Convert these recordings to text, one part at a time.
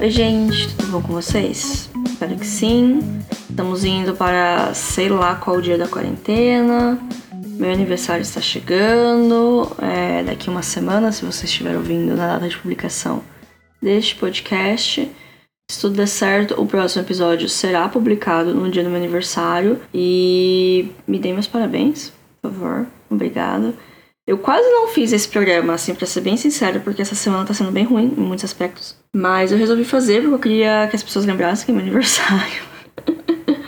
Oi, gente, tudo bom com vocês? Espero que sim. Estamos indo para sei lá qual dia da quarentena. Meu aniversário está chegando. É, daqui uma semana, se você estiver ouvindo na data de publicação deste podcast. Se tudo der certo, o próximo episódio será publicado no dia do meu aniversário. E me deem meus parabéns, por favor. Obrigada. Eu quase não fiz esse programa, assim, pra ser bem sincero, porque essa semana tá sendo bem ruim em muitos aspectos. Mas eu resolvi fazer porque eu queria que as pessoas lembrassem que é meu aniversário.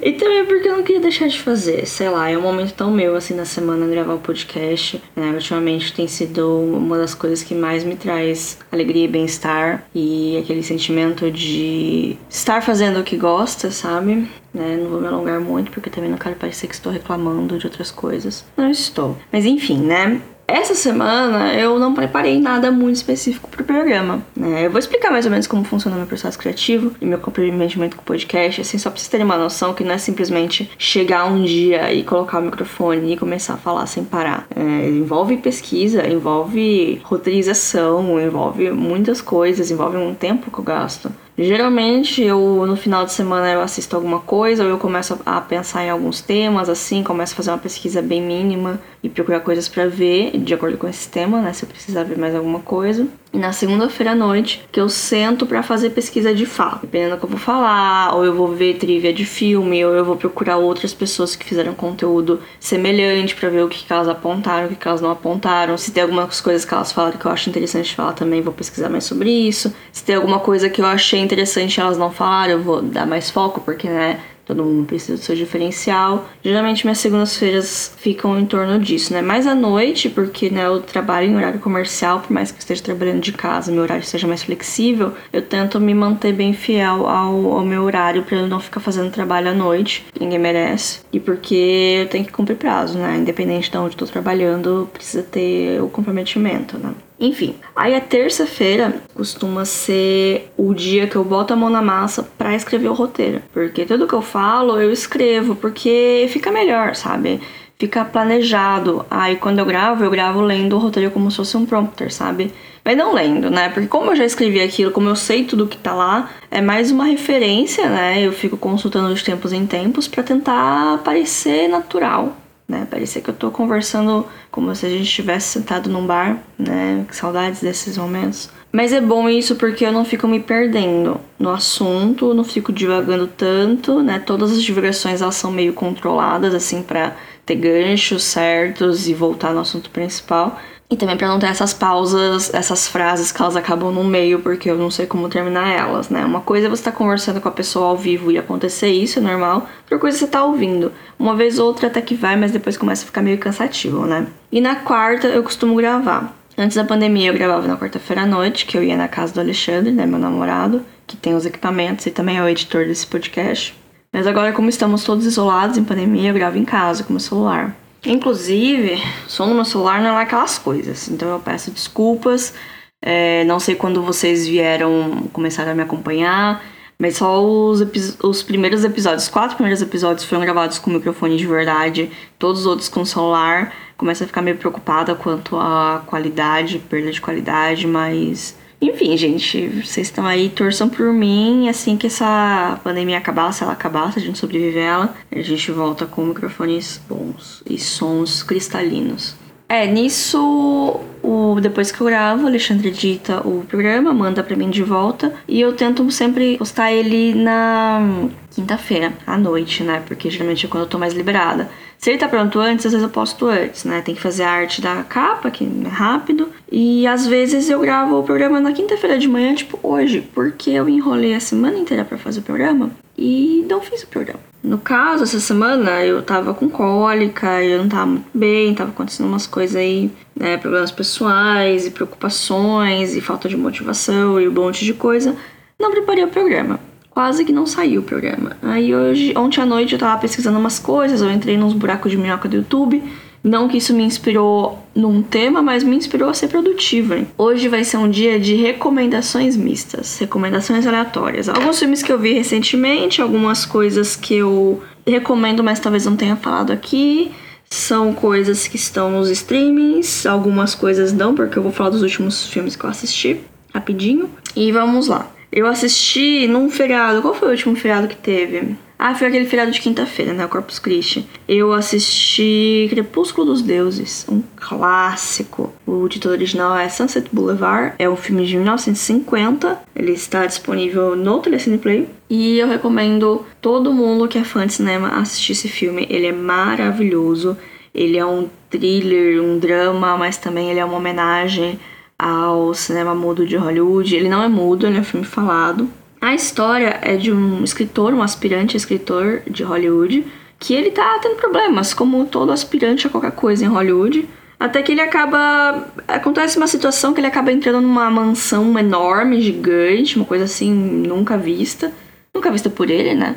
E também porque eu não queria deixar de fazer, sei lá, é um momento tão meu assim na semana gravar o podcast. Né? Ultimamente tem sido uma das coisas que mais me traz alegria e bem-estar e aquele sentimento de estar fazendo o que gosta, sabe? Né? Não vou me alongar muito porque também não quero parecer que estou reclamando de outras coisas. Não estou. Mas enfim, né? Essa semana eu não preparei nada muito específico pro programa. Né? Eu vou explicar mais ou menos como funciona meu processo criativo e meu comprometimento com o podcast, assim, só pra vocês terem uma noção que não é simplesmente chegar um dia e colocar o microfone e começar a falar sem parar. É, envolve pesquisa, envolve roteirização, envolve muitas coisas, envolve um tempo que eu gasto. Geralmente eu no final de semana eu assisto alguma coisa ou eu começo a pensar em alguns temas assim, começo a fazer uma pesquisa bem mínima e procurar coisas para ver de acordo com esse tema, né, se eu precisar ver mais alguma coisa. E na segunda-feira à noite que eu sento para fazer pesquisa de fato, dependendo do que eu vou falar, ou eu vou ver trivia de filme, ou eu vou procurar outras pessoas que fizeram conteúdo semelhante para ver o que, que elas apontaram, o que, que elas não apontaram. Se tem algumas coisas que elas falaram que eu acho interessante falar também, vou pesquisar mais sobre isso. Se tem alguma coisa que eu achei interessante elas não falaram, eu vou dar mais foco, porque, né, todo mundo precisa do seu diferencial. Geralmente minhas segundas-feiras ficam em torno disso, né? Mais à noite, porque né, eu trabalho em horário comercial, por mais que eu esteja trabalhando de casa, meu horário seja mais flexível, eu tento me manter bem fiel ao, ao meu horário para eu não ficar fazendo trabalho à noite, ninguém merece. E porque eu tenho que cumprir prazo, né? Independente de onde estou trabalhando, precisa ter o comprometimento, né? Enfim, aí a terça-feira costuma ser o dia que eu boto a mão na massa para escrever o roteiro. Porque tudo que eu falo, eu escrevo, porque fica melhor, sabe? Fica planejado. Aí quando eu gravo, eu gravo lendo o roteiro como se fosse um prompter, sabe? Mas não lendo, né? Porque como eu já escrevi aquilo, como eu sei tudo que tá lá, é mais uma referência, né? Eu fico consultando de tempos em tempos para tentar parecer natural, né? Parecia que eu tô conversando como se a gente estivesse sentado num bar, né? Que saudades desses momentos. Mas é bom isso porque eu não fico me perdendo no assunto, não fico divagando tanto, né? Todas as divagações elas são meio controladas assim para ter ganchos certos e voltar no assunto principal. E também para não ter essas pausas, essas frases que elas acabam no meio, porque eu não sei como terminar elas, né? Uma coisa é você estar tá conversando com a pessoa ao vivo e acontecer isso, é normal. Outra coisa é você estar tá ouvindo. Uma vez ou outra até que vai, mas depois começa a ficar meio cansativo, né? E na quarta eu costumo gravar. Antes da pandemia eu gravava na quarta-feira à noite, que eu ia na casa do Alexandre, né, meu namorado, que tem os equipamentos e também é o editor desse podcast. Mas agora, como estamos todos isolados em pandemia, eu gravo em casa com meu celular. Inclusive, som no meu celular não é aquelas coisas, então eu peço desculpas. É, não sei quando vocês vieram começar a me acompanhar, mas só os, os primeiros episódios, os quatro primeiros episódios foram gravados com microfone de verdade, todos os outros com celular. Começo a ficar meio preocupada quanto à qualidade, perda de qualidade, mas enfim, gente, vocês estão aí, torçam por mim. Assim que essa pandemia acabar, se ela acabar, se a gente sobreviver ela, a gente volta com microfones bons e sons cristalinos. É, nisso, o, depois que eu gravo, o Alexandre edita o programa, manda pra mim de volta. E eu tento sempre postar ele na quinta-feira, à noite, né? Porque geralmente é quando eu tô mais liberada. Se ele tá pronto antes, às vezes eu posto antes, né? Tem que fazer a arte da capa, que é rápido. E às vezes eu gravo o programa na quinta-feira de manhã, tipo hoje, porque eu enrolei a semana inteira para fazer o programa e não fiz o programa. No caso, essa semana eu tava com cólica, eu não tava muito bem, tava acontecendo umas coisas aí, né? Problemas pessoais e preocupações e falta de motivação e um monte de coisa. Não preparei o programa quase que não saiu o programa. Aí hoje, ontem à noite eu tava pesquisando umas coisas, eu entrei nos buracos de minhoca do YouTube. Não que isso me inspirou num tema, mas me inspirou a ser produtiva. Hein? Hoje vai ser um dia de recomendações mistas, recomendações aleatórias. Alguns filmes que eu vi recentemente, algumas coisas que eu recomendo, mas talvez não tenha falado aqui. São coisas que estão nos streamings, algumas coisas não, porque eu vou falar dos últimos filmes que eu assisti rapidinho. E vamos lá. Eu assisti num feriado. Qual foi o último feriado que teve? Ah, foi aquele feriado de quinta-feira, né? O Corpus Christi. Eu assisti Crepúsculo dos Deuses, um clássico. O título original é Sunset Boulevard. É um filme de 1950. Ele está disponível no Telecine Play. E eu recomendo todo mundo que é fã de cinema assistir esse filme. Ele é maravilhoso. Ele é um thriller, um drama, mas também ele é uma homenagem ao cinema mudo de Hollywood. Ele não é mudo, ele é um filme falado. A história é de um escritor, um aspirante escritor de Hollywood, que ele tá tendo problemas, como todo aspirante a qualquer coisa em Hollywood. Até que ele acaba. Acontece uma situação que ele acaba entrando numa mansão enorme, gigante, uma coisa assim nunca vista. Nunca vista por ele, né?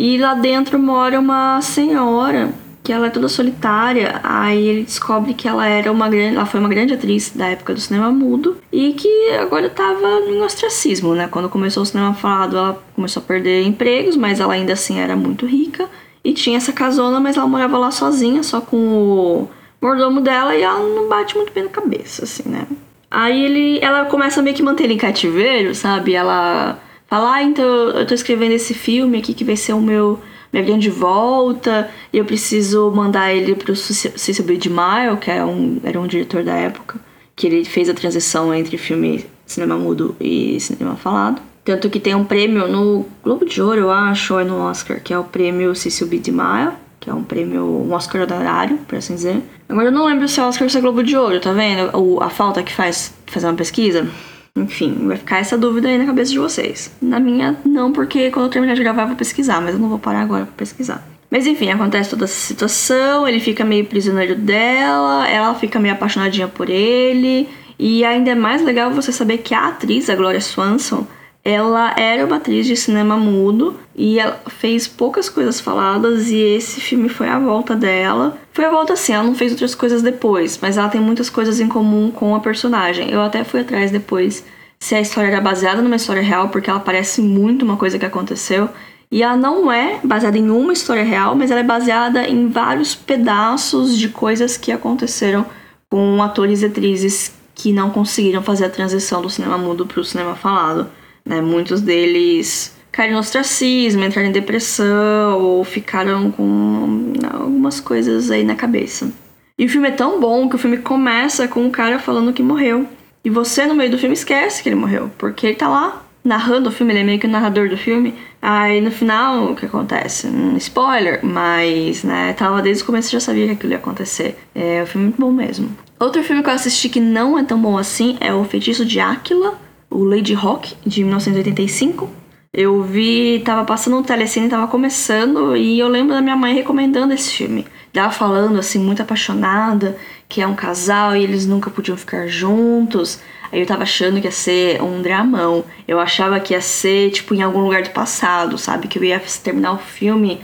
E lá dentro mora uma senhora que ela é toda solitária. Aí ele descobre que ela era uma grande, ela foi uma grande atriz da época do cinema mudo e que agora estava em ostracismo, né? Quando começou o cinema falado, ela começou a perder empregos, mas ela ainda assim era muito rica e tinha essa casona, mas ela morava lá sozinha, só com o mordomo dela e ela não bate muito bem na cabeça, assim, né? Aí ele, ela começa meio que manter ele em cativeiro, sabe? Ela fala, ah, então eu tô escrevendo esse filme aqui que vai ser o meu minha grande volta, e eu preciso mandar ele pro Cecil B. DeMille, que é um, era um diretor da época, que ele fez a transição entre filme cinema mudo e cinema falado. Tanto que tem um prêmio no Globo de Ouro, eu acho, ou é no Oscar, que é o prêmio Cecil B. DeMille, que é um prêmio, um Oscar honorário, por assim dizer. Agora eu não lembro se é Oscar ou se é Globo de Ouro, tá vendo? A falta que faz fazer uma pesquisa. Enfim, vai ficar essa dúvida aí na cabeça de vocês. Na minha, não, porque quando eu terminar de gravar eu vou pesquisar, mas eu não vou parar agora pra pesquisar. Mas enfim, acontece toda essa situação, ele fica meio prisioneiro dela, ela fica meio apaixonadinha por ele. E ainda é mais legal você saber que a atriz, a Gloria Swanson, ela era uma atriz de cinema mudo e ela fez poucas coisas faladas e esse filme foi a volta dela. Foi a volta assim, ela não fez outras coisas depois, mas ela tem muitas coisas em comum com a personagem. Eu até fui atrás depois se a história era baseada numa história real, porque ela parece muito uma coisa que aconteceu. E ela não é baseada em uma história real, mas ela é baseada em vários pedaços de coisas que aconteceram com atores e atrizes que não conseguiram fazer a transição do cinema mudo para o cinema falado. Né? Muitos deles caíram no ostracismo, entraram em depressão ou ficaram com algumas coisas aí na cabeça. E o filme é tão bom que o filme começa com o cara falando que morreu. E você, no meio do filme, esquece que ele morreu, porque ele tá lá narrando o filme, ele é meio que o narrador do filme. Aí no final, o que acontece? Um spoiler, mas, né, tava desde o começo já sabia que aquilo ia acontecer. É um filme muito bom mesmo. Outro filme que eu assisti que não é tão bom assim é O Feitiço de Áquila, o Lady Rock, de 1985. Eu vi, tava passando no telecine, tava começando, e eu lembro da minha mãe recomendando esse filme. Ela falando, assim, muito apaixonada, que é um casal e eles nunca podiam ficar juntos. Aí eu tava achando que ia ser um dramão. Eu achava que ia ser, tipo, em algum lugar do passado, sabe? Que eu ia terminar o filme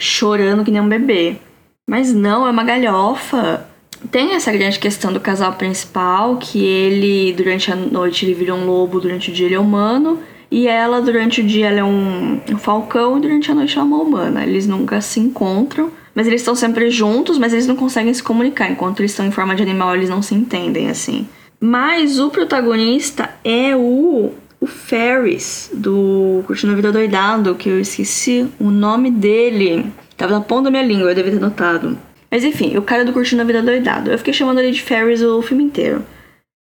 chorando que nem um bebê. Mas não, é uma galhofa tem essa grande questão do casal principal, que ele, durante a noite, ele vira um lobo, durante o dia ele é humano, e ela, durante o dia, ela é um, falcão, e durante a noite ela é uma humana. Eles nunca se encontram, mas eles estão sempre juntos, mas eles não conseguem se comunicar. Enquanto eles estão em forma de animal, eles não se entendem, assim. Mas o protagonista é o, o Ferris, do Curtindo a Vida Doidado, que eu esqueci o nome dele. Tava na ponta da minha língua, eu devia ter notado. Mas enfim, o cara do Curtindo a Vida Doidado. Eu fiquei chamando ele de Ferris o filme inteiro.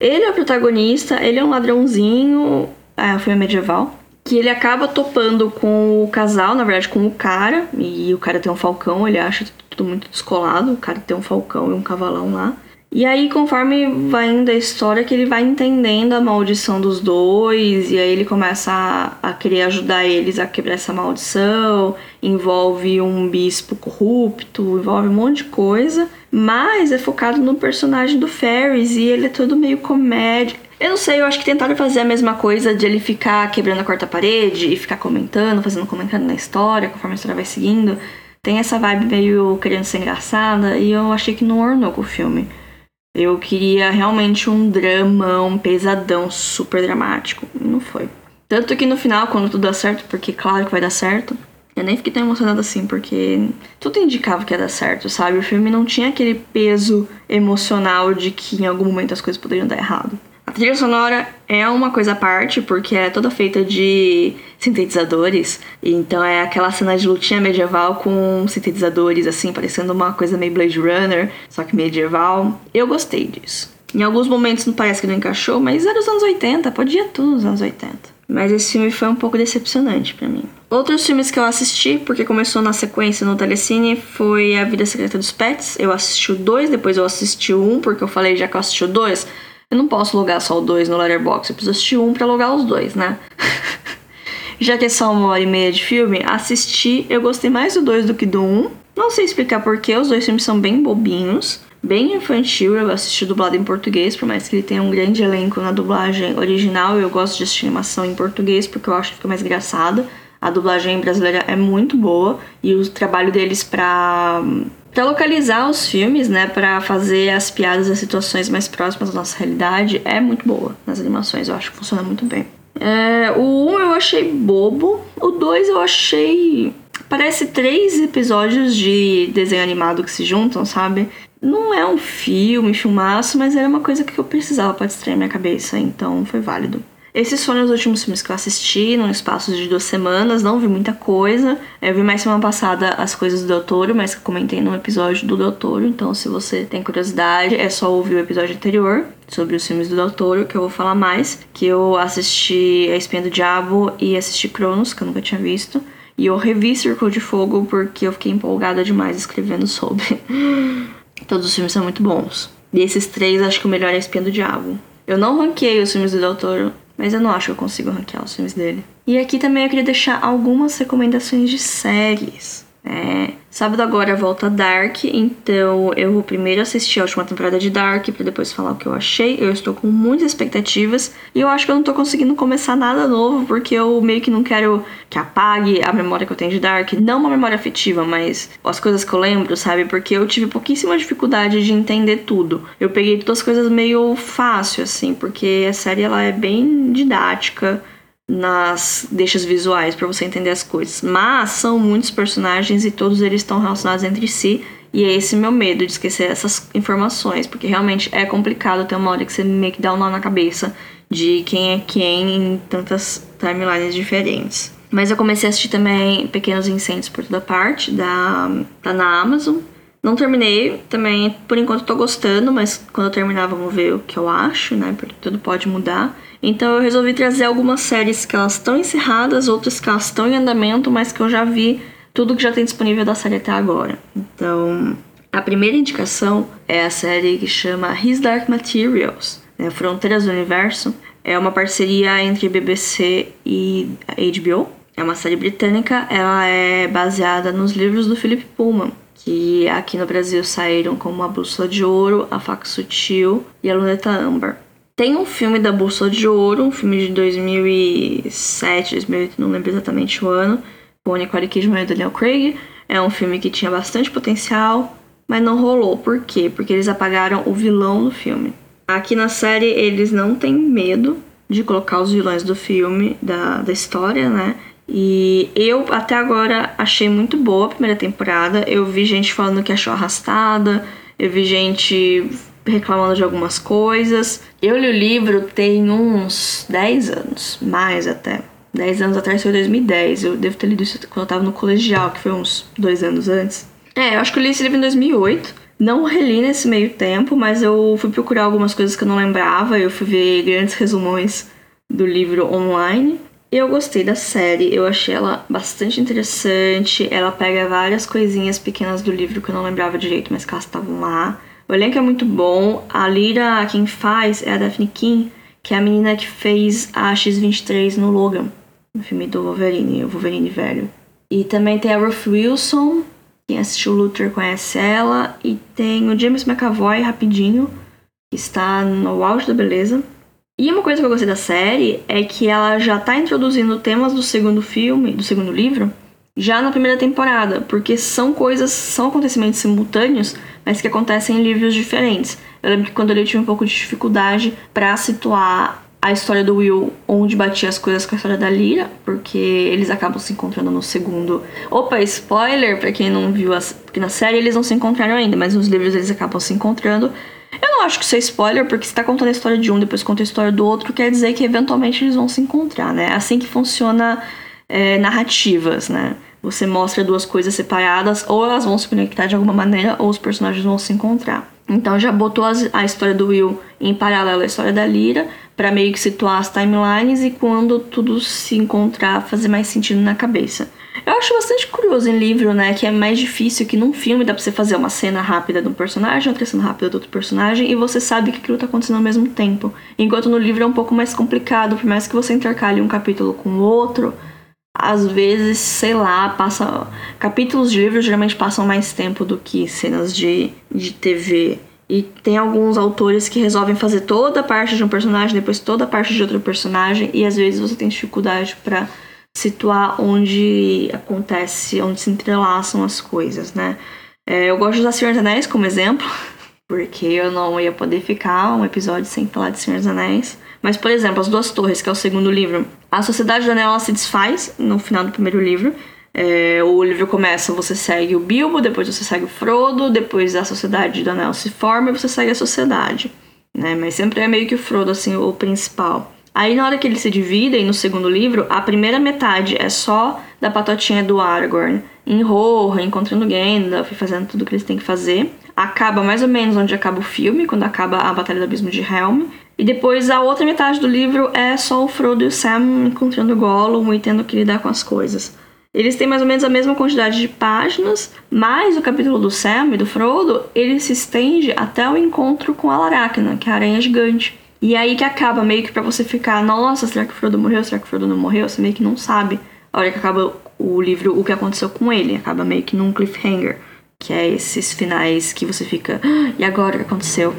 Ele é o protagonista, ele é um ladrãozinho, é um filme medieval, que ele acaba topando com o casal, na verdade com o cara, e o cara tem um falcão, ele acha tudo muito descolado, o cara tem um falcão e um cavalão lá. E aí, conforme vai indo a história, que ele vai entendendo a maldição dos dois, e aí ele começa a, a querer ajudar eles a quebrar essa maldição, envolve um bispo corrupto, envolve um monte de coisa, mas é focado no personagem do Ferris, e ele é todo meio comédia. Eu não sei, eu acho que tentaram fazer a mesma coisa de ele ficar quebrando a quarta parede e ficar comentando, fazendo comentário na história, conforme a história vai seguindo. Tem essa vibe meio querendo ser engraçada, e eu achei que não ornou com o filme. Eu queria realmente um dramão pesadão, super dramático. Não foi. Tanto que no final, quando tudo dá certo, porque claro que vai dar certo, eu nem fiquei tão emocionada assim, porque tudo indicava que ia dar certo, sabe? O filme não tinha aquele peso emocional de que em algum momento as coisas poderiam dar errado. A trilha sonora é uma coisa à parte, porque é toda feita de sintetizadores. Então é aquela cena de lutinha medieval com sintetizadores, assim, parecendo uma coisa meio Blade Runner, só que medieval. Eu gostei disso. Em alguns momentos não parece que não encaixou, mas era os anos 80, podia tudo nos anos 80. Mas esse filme foi um pouco decepcionante para mim. Outros filmes que eu assisti, porque começou na sequência no Telecine, foi A Vida Secreta dos Pets. Eu assisti o 2, depois eu assisti o 1, um, porque eu falei já que eu assisti o 2, eu não posso logar só o 2 no Letterboxd, eu preciso assistir um pra logar os dois, né? Já que é só uma hora e meia de filme, assisti, eu gostei mais do 2 do que do 1. Um. Não sei explicar porquê, os dois filmes são bem bobinhos, bem infantil. Eu assisti dublado em português, por mais que ele tenha um grande elenco na dublagem original. Eu gosto de assistir animação em português porque eu acho que fica mais engraçada. A dublagem brasileira é muito boa e o trabalho deles pra para localizar os filmes, né, para fazer as piadas as situações mais próximas da nossa realidade, é muito boa nas animações. Eu acho que funciona muito bem. É, o 1 eu achei bobo, o 2 eu achei. Parece três episódios de desenho animado que se juntam, sabe? Não é um filme, filmaço, mas era uma coisa que eu precisava para distrair minha cabeça, então foi válido. Esses foram os últimos filmes que eu assisti, num espaço de duas semanas, não vi muita coisa. Eu vi mais semana passada as coisas do Doutor, mas que comentei no episódio do Doutor, então se você tem curiosidade, é só ouvir o episódio anterior sobre os filmes do Doutor, que eu vou falar mais. Que eu assisti A Espinha do Diabo e assisti Cronos, que eu nunca tinha visto. E eu revi Círculo de Fogo porque eu fiquei empolgada demais escrevendo sobre. Todos os filmes são muito bons. E esses três, acho que o melhor é Espinha do Diabo. Eu não ranqueei os filmes do Doutor, mas eu não acho que eu consigo ranquear os filmes dele. E aqui também eu queria deixar algumas recomendações de séries. É, sábado agora volta Dark, então eu vou primeiro assistir a última temporada de Dark para depois falar o que eu achei. Eu estou com muitas expectativas e eu acho que eu não tô conseguindo começar nada novo porque eu meio que não quero que apague a memória que eu tenho de Dark, não uma memória afetiva, mas as coisas que eu lembro, sabe? Porque eu tive pouquíssima dificuldade de entender tudo. Eu peguei todas as coisas meio fácil assim, porque a série ela é bem didática nas deixas visuais para você entender as coisas. Mas são muitos personagens e todos eles estão relacionados entre si. E é esse meu medo de esquecer essas informações, porque realmente é complicado ter uma hora que você meio que dá um nó na cabeça de quem é quem em tantas timelines diferentes. Mas eu comecei a assistir também Pequenos Incêndios por toda parte, da, tá na Amazon. Não terminei, também por enquanto tô gostando, mas quando eu terminar vamos ver o que eu acho, né? Porque tudo pode mudar. Então eu resolvi trazer algumas séries que elas estão encerradas, outras que elas estão em andamento, mas que eu já vi tudo que já tem disponível da série até agora. Então, a primeira indicação é a série que chama His Dark Materials, né, Fronteiras do Universo. É uma parceria entre BBC e HBO. É uma série britânica, ela é baseada nos livros do Philip Pullman, que aqui no Brasil saíram como A Bússola de Ouro, A Faca Sutil e A Luneta Amber. Tem um filme da Bússola de Ouro, um filme de 2007, 2008, não lembro exatamente o ano, com Nicole Kidman e Daniel Craig. É um filme que tinha bastante potencial, mas não rolou. Por quê? Porque eles apagaram o vilão do filme. Aqui na série eles não têm medo de colocar os vilões do filme, da, da história, né? E eu até agora achei muito boa a primeira temporada. Eu vi gente falando que achou arrastada, eu vi gente reclamando de algumas coisas. Eu li o livro tem uns 10 anos, mais até. 10 anos atrás foi 2010. Eu devo ter lido isso quando eu tava no colegial, que foi uns dois anos antes. É, eu acho que eu li esse livro em 2008. Não reli nesse meio tempo, mas eu fui procurar algumas coisas que eu não lembrava. Eu fui ver grandes resumões do livro online. Eu gostei da série, eu achei ela bastante interessante. Ela pega várias coisinhas pequenas do livro que eu não lembrava direito, mas que elas estavam lá. O elenco é muito bom. A Lira, quem faz, é a Daphne King, que é a menina que fez a X-23 no Logan, no filme do Wolverine, o Wolverine velho. E também tem a Ruth Wilson, quem assistiu Luther conhece ela. E tem o James McAvoy, rapidinho, que está no auge da beleza. E uma coisa que eu gostei da série é que ela já está introduzindo temas do segundo filme, do segundo livro, já na primeira temporada, porque são coisas, são acontecimentos simultâneos, mas que acontecem em livros diferentes. Eu lembro que quando eu li eu tive um pouco de dificuldade para situar a história do Will onde batia as coisas com a história da Lyra, porque eles acabam se encontrando no segundo. Opa, spoiler para quem não viu as, porque na série eles não se encontraram ainda, mas nos livros eles acabam se encontrando. Eu não acho que isso é spoiler, porque se tá contando a história de um, depois conta a história do outro, quer dizer que eventualmente eles vão se encontrar, né? É assim que funciona é, narrativas, né? Você mostra duas coisas separadas, ou elas vão se conectar de alguma maneira, ou os personagens vão se encontrar. Então já botou as, a história do Will em paralelo à história da Lyra, para meio que situar as timelines e quando tudo se encontrar fazer mais sentido na cabeça. Eu acho bastante curioso em livro, né, que é mais difícil que num filme dá pra você fazer uma cena rápida de um personagem, outra cena rápida do outro personagem, e você sabe que aquilo tá acontecendo ao mesmo tempo. Enquanto no livro é um pouco mais complicado, por mais que você intercale um capítulo com o outro, às vezes, sei lá, passa. Capítulos de livro geralmente passam mais tempo do que cenas de, de TV. E tem alguns autores que resolvem fazer toda a parte de um personagem, depois toda a parte de outro personagem, e às vezes você tem dificuldade para situar onde acontece, onde se entrelaçam as coisas, né? É, eu gosto de usar Senhor dos Anéis como exemplo, porque eu não ia poder ficar um episódio sem falar de Senhor dos Anéis. Mas, por exemplo, As Duas Torres, que é o segundo livro, a Sociedade do Anel se desfaz no final do primeiro livro. É, o livro começa, você segue o Bilbo, depois você segue o Frodo, depois a Sociedade do Anel se forma e você segue a Sociedade. Né? Mas sempre é meio que o Frodo, assim, o principal. Aí na hora que eles se dividem no segundo livro, a primeira metade é só da patotinha do Aragorn em Rohan, encontrando Gandalf, fazendo tudo que eles têm que fazer. Acaba mais ou menos onde acaba o filme, quando acaba a Batalha do Abismo de Helm. E depois a outra metade do livro é só o Frodo e o Sam encontrando Gollum e tendo que lidar com as coisas. Eles têm mais ou menos a mesma quantidade de páginas, mas o capítulo do Sam e do Frodo, ele se estende até o encontro com a Laracna, que é a aranha gigante. E aí que acaba meio que para você ficar, nossa, será que o Frodo morreu? Será que o Frodo não morreu? Você meio que não sabe. A hora que acaba o livro, o que aconteceu com ele, acaba meio que num cliffhanger, que é esses finais que você fica, ah, e agora o que aconteceu?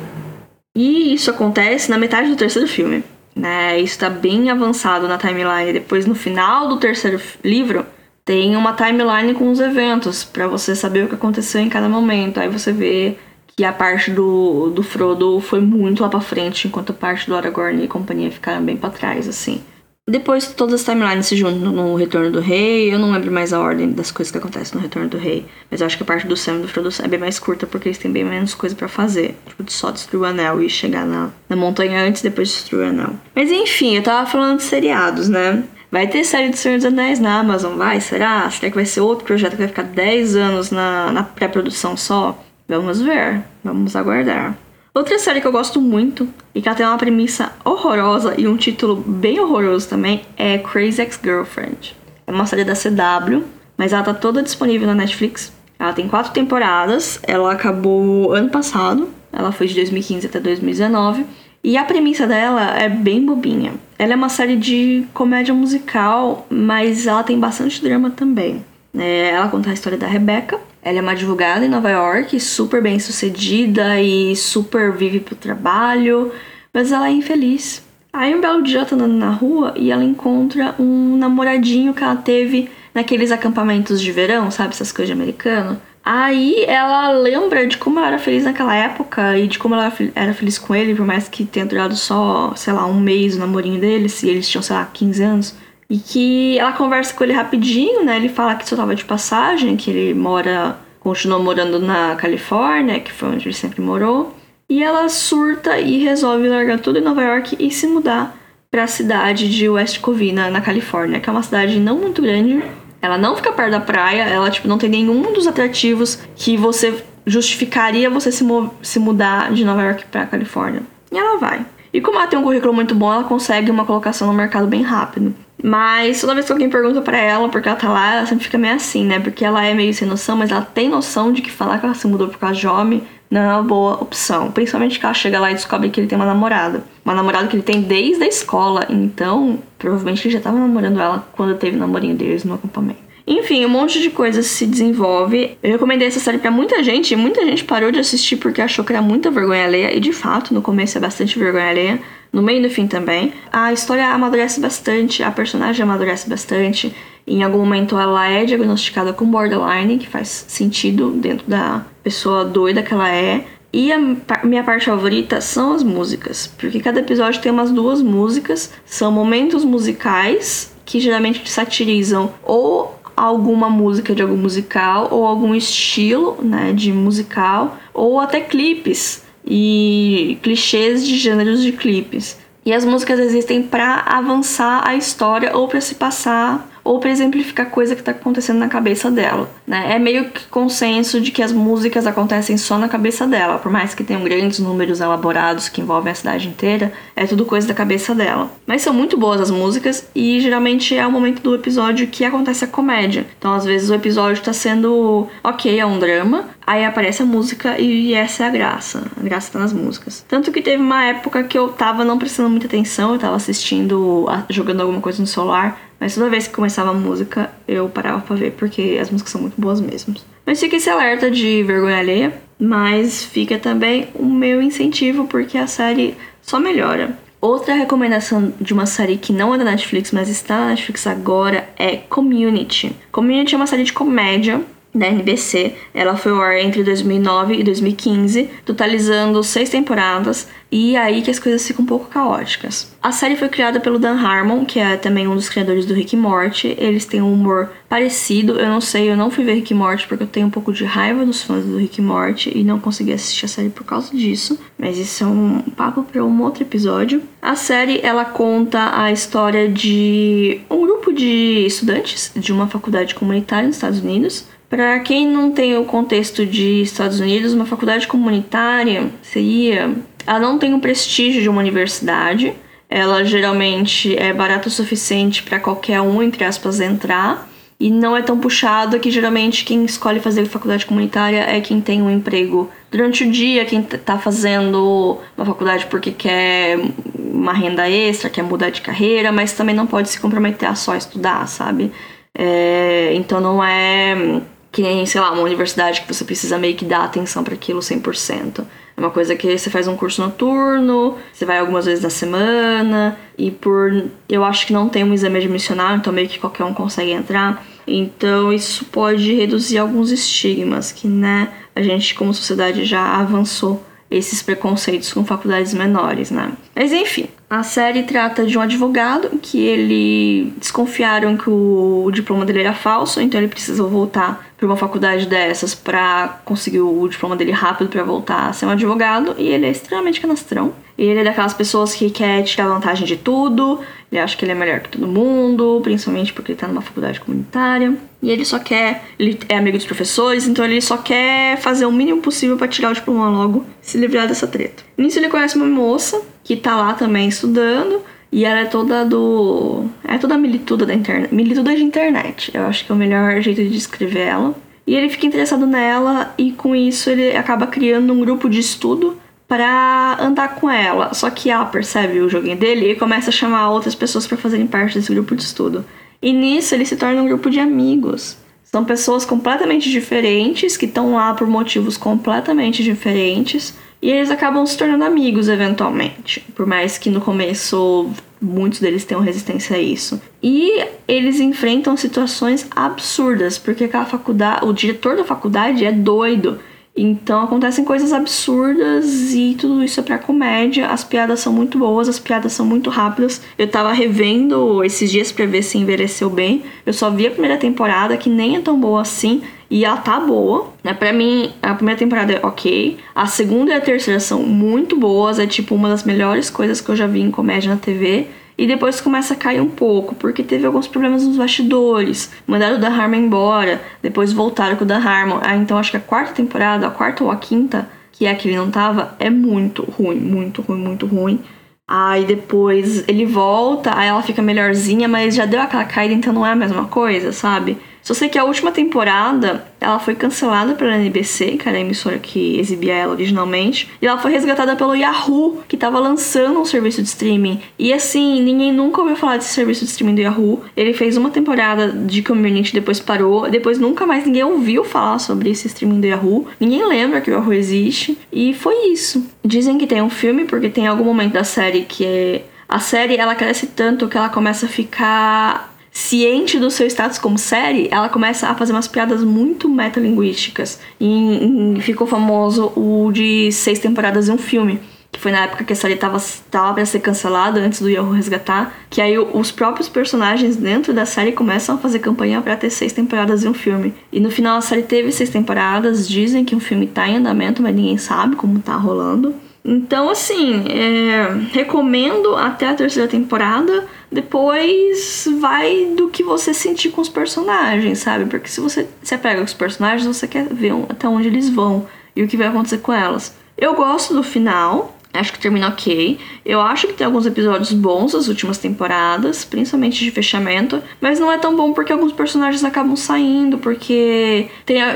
E isso acontece na metade do terceiro filme. Né? Isso está bem avançado na timeline. Depois, no final do terceiro livro, tem uma timeline com os eventos para você saber o que aconteceu em cada momento. Aí você vê que a parte do, do Frodo foi muito lá para frente, enquanto a parte do Aragorn e companhia ficaram bem para trás, assim. Depois todas as timelines se juntam no Retorno do Rei. Eu não lembro mais a ordem das coisas que acontecem no Retorno do Rei. Mas eu acho que a parte do Sam e do Frodo é bem mais curta porque eles têm bem menos coisa para fazer. Tipo, de só destruir o anel e chegar na, na montanha antes e depois destruir o anel. Mas enfim, eu tava falando de seriados, né? Vai ter série do Senhor dos Anéis na Amazon, vai? Será? Será que vai ser outro projeto que vai ficar 10 anos na, na pré-produção só? Vamos ver. Vamos aguardar. Outra série que eu gosto muito e que ela tem uma premissa horrorosa e um título bem horroroso também é Crazy Ex-Girlfriend. É uma série da CW, mas ela tá toda disponível na Netflix. Ela tem quatro temporadas, ela acabou ano passado, ela foi de 2015 até 2019. E a premissa dela é bem bobinha. Ela é uma série de comédia musical, mas ela tem bastante drama também. É, ela conta a história da Rebecca, ela é uma advogada em Nova York, super bem sucedida e super vive pro trabalho, mas ela é infeliz. Aí um belo dia ela tá andando na rua e ela encontra um namoradinho que ela teve naqueles acampamentos de verão, sabe? Essas coisas de americano. Aí ela lembra de como ela era feliz naquela época e de como ela era feliz com ele, por mais que tenha durado só, sei lá, um mês o namorinho deles, e eles tinham, sei lá, 15 anos. E que ela conversa com ele rapidinho, né? Ele fala que só tava de passagem, que ele mora, continuou morando na Califórnia, que foi onde ele sempre morou. E ela surta e resolve largar tudo em Nova York e se mudar para a cidade de West Covina, na Califórnia, que é uma cidade não muito grande. Ela não fica perto da praia, ela tipo não tem nenhum dos atrativos que você justificaria você se, se mudar de Nova York para Califórnia. E ela vai. E como ela tem um currículo muito bom, ela consegue uma colocação no mercado bem rápido. Mas toda vez que alguém pergunta para ela porque ela tá lá, ela sempre fica meio assim, né? Porque ela é meio sem noção, mas ela tem noção de que falar que ela se mudou por causa de homem não é uma boa opção. Principalmente que ela chega lá e descobre que ele tem uma namorada. Uma namorada que ele tem desde a escola. Então, provavelmente ele já tava namorando ela quando teve o namorinho deles no acampamento. Enfim, um monte de coisas se desenvolve. Eu recomendei essa série para muita gente e muita gente parou de assistir porque achou que era muita vergonha alheia. E de fato, no começo é bastante vergonha alheia. No meio e no fim também. A história amadurece bastante, a personagem amadurece bastante. Em algum momento ela é diagnosticada com borderline, que faz sentido dentro da pessoa doida que ela é. E a minha parte favorita são as músicas, porque cada episódio tem umas duas músicas, são momentos musicais que geralmente satirizam ou alguma música de algum musical ou algum estilo, né, de musical, ou até clipes. E clichês de gêneros de clipes. E as músicas existem para avançar a história ou para se passar ou para exemplificar coisa que tá acontecendo na cabeça dela, né? É meio que consenso de que as músicas acontecem só na cabeça dela, por mais que tenham grandes números elaborados que envolvem a cidade inteira, é tudo coisa da cabeça dela. Mas são muito boas as músicas e geralmente é o momento do episódio que acontece a comédia. Então, às vezes o episódio tá sendo ok, é um drama, aí aparece a música e essa é a graça. A graça tá nas músicas. Tanto que teve uma época que eu tava não prestando muita atenção, eu tava assistindo, jogando alguma coisa no celular, mas toda vez que começava a música, eu parava pra ver, porque as músicas são muito boas mesmo. Mas fica esse alerta de vergonha alheia, mas fica também o meu incentivo, porque a série só melhora. Outra recomendação de uma série que não é da Netflix, mas está na Netflix agora é Community. Community é uma série de comédia da NBC. Ela foi ao ar entre 2009 e 2015, totalizando seis temporadas, e é aí que as coisas ficam um pouco caóticas. A série foi criada pelo Dan Harmon, que é também um dos criadores do Rick e Morty. Eles têm um humor parecido, eu não sei, eu não fui ver Rick e Morty porque eu tenho um pouco de raiva dos fãs do Rick e Morty e não consegui assistir a série por causa disso, mas isso é um papo para um outro episódio. A série ela conta a história de um grupo de estudantes de uma faculdade comunitária nos Estados Unidos para quem não tem o contexto de Estados Unidos, uma faculdade comunitária seria. Ela não tem o prestígio de uma universidade. Ela geralmente é barata o suficiente para qualquer um, entre aspas, entrar. E não é tão puxada que geralmente quem escolhe fazer faculdade comunitária é quem tem um emprego durante o dia, quem está fazendo uma faculdade porque quer uma renda extra, quer mudar de carreira, mas também não pode se comprometer a só estudar, sabe? É, então não é que nem, sei lá, uma universidade que você precisa meio que dar atenção para aquilo 100%. É uma coisa que você faz um curso noturno, você vai algumas vezes na semana, e por. Eu acho que não tem um exame admissional, então meio que qualquer um consegue entrar. Então isso pode reduzir alguns estigmas que, né, a gente como sociedade já avançou esses preconceitos com faculdades menores, né? Mas enfim, a série trata de um advogado que ele desconfiaram que o diploma dele era falso, então ele precisou voltar para uma faculdade dessas para conseguir o diploma dele rápido para voltar a ser um advogado e ele é extremamente canastrão. Ele é daquelas pessoas que quer tirar vantagem de tudo, ele acha que ele é melhor que todo mundo, principalmente porque ele tá numa faculdade comunitária. E ele só quer, ele é amigo dos professores, então ele só quer fazer o mínimo possível para tirar o diploma logo, se livrar dessa treta. Nisso ele conhece uma moça que tá lá também estudando, e ela é toda do. É toda milituda da internet. Milituda de internet. Eu acho que é o melhor jeito de descrever ela. E ele fica interessado nela e com isso ele acaba criando um grupo de estudo para andar com ela. Só que ela percebe o joguinho dele e começa a chamar outras pessoas para fazerem parte desse grupo de estudo. E nisso ele se torna um grupo de amigos. São pessoas completamente diferentes que estão lá por motivos completamente diferentes e eles acabam se tornando amigos eventualmente, por mais que no começo muitos deles tenham resistência a isso. E eles enfrentam situações absurdas, porque aquela faculdade, o diretor da faculdade é doido. Então acontecem coisas absurdas e tudo isso é pra comédia. As piadas são muito boas, as piadas são muito rápidas. Eu tava revendo esses dias pra ver se envelheceu bem. Eu só vi a primeira temporada, que nem é tão boa assim. E ela tá boa, né? Pra mim, a primeira temporada é ok. A segunda e a terceira são muito boas. É tipo uma das melhores coisas que eu já vi em comédia na TV. E depois começa a cair um pouco, porque teve alguns problemas nos bastidores. Mandaram o da Harmon embora, depois voltaram com o da Harmon. Ah, então acho que a quarta temporada, a quarta ou a quinta, que é a que ele não tava, é muito ruim, muito ruim, muito ruim. Aí depois ele volta, aí ela fica melhorzinha, mas já deu aquela caída, então não é a mesma coisa, sabe? Só sei que a última temporada ela foi cancelada pela NBC, que era a emissora que exibia ela originalmente, e ela foi resgatada pelo Yahoo, que estava lançando um serviço de streaming. E assim, ninguém nunca ouviu falar desse serviço de streaming do Yahoo. Ele fez uma temporada de Community, depois parou, depois nunca mais ninguém ouviu falar sobre esse streaming do Yahoo. Ninguém lembra que o Yahoo existe. E foi isso. Dizem que tem um filme, porque tem algum momento da série que é. A série ela cresce tanto que ela começa a ficar ciente do seu status como série, ela começa a fazer umas piadas muito metalinguísticas. E, e ficou famoso o de seis temporadas em um filme. Que foi na época que a série tava, tava pra ser cancelada antes do Yahoo resgatar, que aí os próprios personagens dentro da série começam a fazer campanha para ter seis temporadas e um filme. E no final a série teve seis temporadas, dizem que um filme tá em andamento, mas ninguém sabe como tá rolando. Então, assim, é, recomendo até a terceira temporada. Depois vai do que você sentir com os personagens, sabe? Porque se você se apega com os personagens, você quer ver até onde eles vão e o que vai acontecer com elas. Eu gosto do final, Acho que termina ok. Eu acho que tem alguns episódios bons das últimas temporadas, principalmente de fechamento, mas não é tão bom porque alguns personagens acabam saindo, porque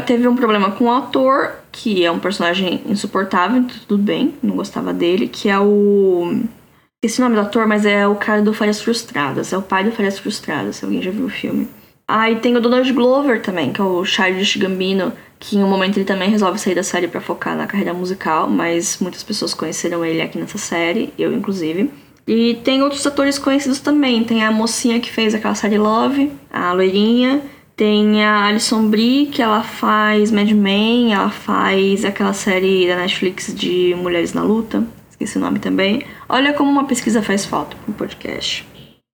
teve um problema com o autor, que é um personagem insuportável, tudo bem, não gostava dele, que é o. Esse nome do ator, mas é o cara do Férias Frustradas, é o pai do Férias Frustradas, se alguém já viu o filme. Ah, e tem o Donald Glover também, que é o Childish Gambino, que em um momento ele também resolve sair da série para focar na carreira musical, mas muitas pessoas conheceram ele aqui nessa série, eu inclusive. E tem outros atores conhecidos também, tem a mocinha que fez aquela série Love, a loirinha, tem a Alison Brie, que ela faz Mad Men, ela faz aquela série da Netflix de Mulheres na Luta, esqueci o nome também. Olha como uma pesquisa faz falta pro podcast.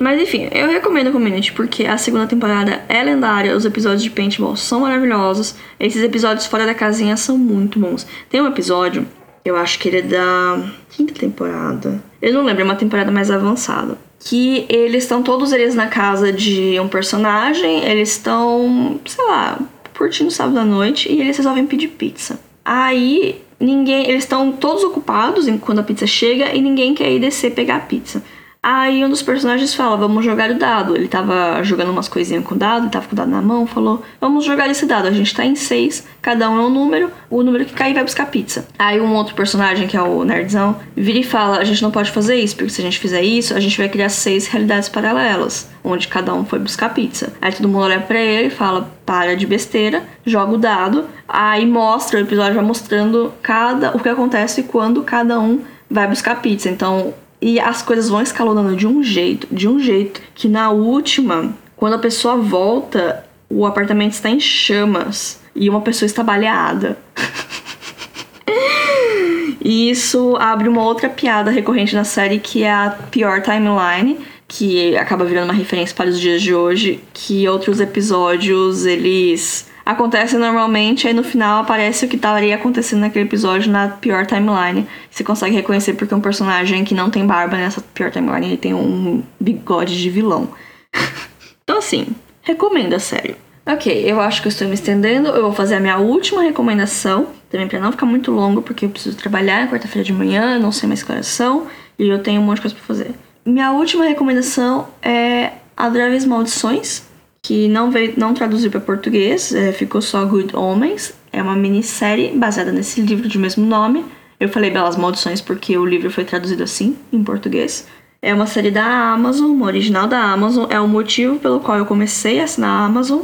Mas enfim, eu recomendo o Community porque a segunda temporada é lendária, os episódios de paintball são maravilhosos, esses episódios fora da casinha são muito bons. Tem um episódio, eu acho que ele é da quinta temporada, eu não lembro, é uma temporada mais avançada, que eles estão todos eles na casa de um personagem, eles estão, sei lá, curtindo sábado à noite e eles resolvem pedir pizza. Aí ninguém, eles estão todos ocupados quando a pizza chega e ninguém quer ir descer pegar a pizza. Aí um dos personagens fala, vamos jogar o dado. Ele tava jogando umas coisinhas com o dado, ele tava com o dado na mão, falou, vamos jogar esse dado. A gente tá em seis, cada um é um número, o número que cair vai buscar pizza. Aí um outro personagem, que é o nerdzão, vira e fala, a gente não pode fazer isso, porque se a gente fizer isso, a gente vai criar seis realidades paralelas, onde cada um foi buscar pizza. Aí todo mundo olha pra ele e fala, para de besteira, joga o dado, aí mostra, o episódio vai mostrando cada o que acontece quando cada um vai buscar pizza. Então, e as coisas vão escalonando de um jeito, de um jeito, que na última, quando a pessoa volta, o apartamento está em chamas e uma pessoa está baleada. e isso abre uma outra piada recorrente na série que é a pior timeline, que acaba virando uma referência para os dias de hoje, que outros episódios eles acontece normalmente, aí no final aparece o que estaria acontecendo naquele episódio na pior timeline. Você consegue reconhecer porque um personagem que não tem barba nessa pior timeline ele tem um bigode de vilão. então, assim, recomendo a série. Ok, eu acho que eu estou me estendendo. Eu vou fazer a minha última recomendação, também para não ficar muito longo, porque eu preciso trabalhar quarta-feira de manhã, não sei mais horas são, e eu tenho um monte de coisa para fazer. Minha última recomendação é Adoráveis Maldições, que não veio, não traduziu para português, é, ficou só Good Omens. É uma minissérie baseada nesse livro de mesmo nome. Eu falei Belas Maldições porque o livro foi traduzido assim em português. É uma série da Amazon, uma original da Amazon. É o motivo pelo qual eu comecei a assinar a Amazon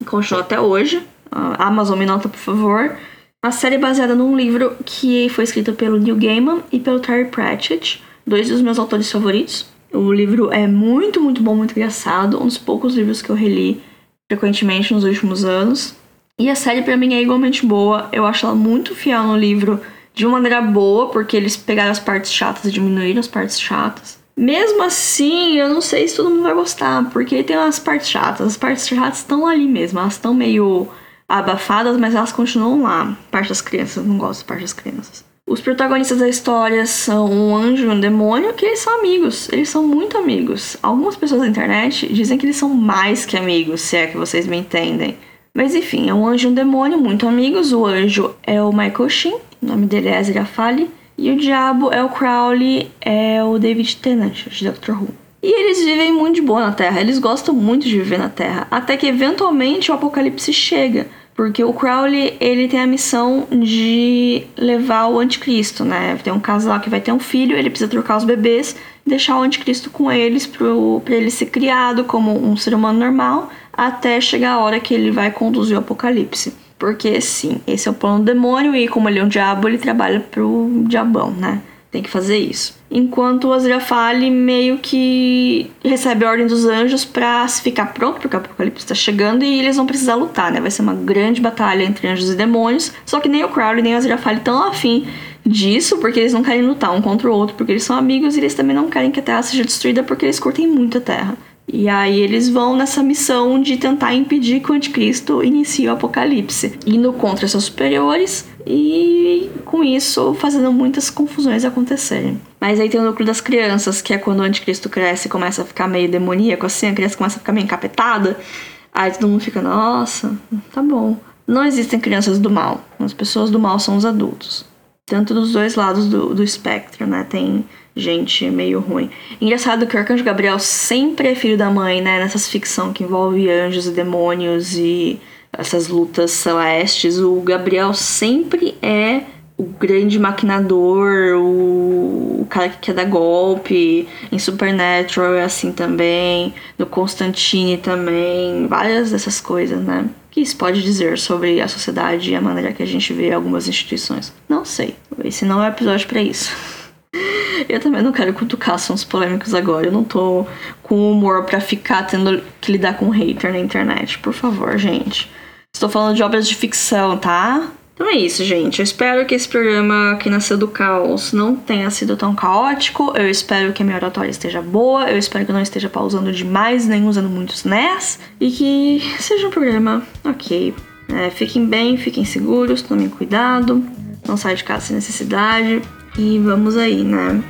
e continuo até hoje. A Amazon me nota, por favor. A série é baseada num livro que foi escrito pelo Neil Gaiman e pelo Terry Pratchett, dois dos meus autores favoritos. O livro é muito, muito bom, muito engraçado. Um dos poucos livros que eu reli frequentemente nos últimos anos. E a série para mim é igualmente boa. Eu acho ela muito fiel no livro de uma maneira boa, porque eles pegaram as partes chatas e diminuíram as partes chatas. Mesmo assim, eu não sei se todo mundo vai gostar, porque tem umas partes chatas. As partes chatas estão ali mesmo, elas estão meio abafadas, mas elas continuam lá. Parte das crianças, não gosto da parte das crianças. Os protagonistas da história são um anjo e um demônio, que eles são amigos. Eles são muito amigos. Algumas pessoas da internet dizem que eles são mais que amigos, se é que vocês me entendem. Mas enfim, é um anjo e um demônio, muito amigos. O anjo é o Michael Sheen, o nome dele é Ezra Fale. E o diabo é o Crowley, é o David Tennant, de Doctor Who. E eles vivem muito de boa na Terra, eles gostam muito de viver na Terra. Até que eventualmente o apocalipse chega. Porque o Crowley, ele tem a missão de levar o anticristo, né? Tem um casal que vai ter um filho, ele precisa trocar os bebês, deixar o anticristo com eles para ele ser criado como um ser humano normal, até chegar a hora que ele vai conduzir o apocalipse. Porque sim, esse é o plano do demônio e como ele é um diabo, ele trabalha pro diabão, né? Tem que fazer isso enquanto o Aziraphale meio que recebe a ordem dos anjos para se ficar pronto, porque o apocalipse está chegando e eles vão precisar lutar, né? Vai ser uma grande batalha entre anjos e demônios. Só que nem o Crowley nem o Aziraphale estão afim disso porque eles não querem lutar um contra o outro, porque eles são amigos e eles também não querem que a Terra seja destruída porque eles curtem muito a Terra. E aí eles vão nessa missão de tentar impedir que o anticristo inicie o apocalipse, indo contra seus superiores e com isso fazendo muitas confusões acontecerem. Mas aí tem o núcleo das crianças, que é quando o anticristo cresce e começa a ficar meio demoníaco assim, a criança começa a ficar meio encapetada. Aí todo mundo fica, nossa, tá bom. Não existem crianças do mal. As pessoas do mal são os adultos. Tanto dos dois lados do, do espectro, né? Tem gente meio ruim. Engraçado que o Arcanjo Gabriel sempre é filho da mãe, né? Nessas ficção que envolve anjos e demônios e essas lutas celestes. O Gabriel sempre é o grande maquinador, o, o cara que quer dar golpe. Em Supernatural é assim também. No Constantine também. Várias dessas coisas, né? que isso pode dizer sobre a sociedade e a maneira que a gente vê algumas instituições? Não sei. Esse não é o episódio para isso. Eu também não quero cutucar assuntos polêmicos agora. Eu não tô com humor para ficar tendo que lidar com hater na internet. Por favor, gente. Estou falando de obras de ficção, tá? Então é isso, gente. Eu espero que esse programa que nasceu do caos não tenha sido tão caótico. Eu espero que a minha oratória esteja boa. Eu espero que eu não esteja pausando demais, nem usando muitos NES. E que seja um programa ok. É, fiquem bem, fiquem seguros, tomem cuidado. Não saia de casa sem necessidade. E vamos aí, né?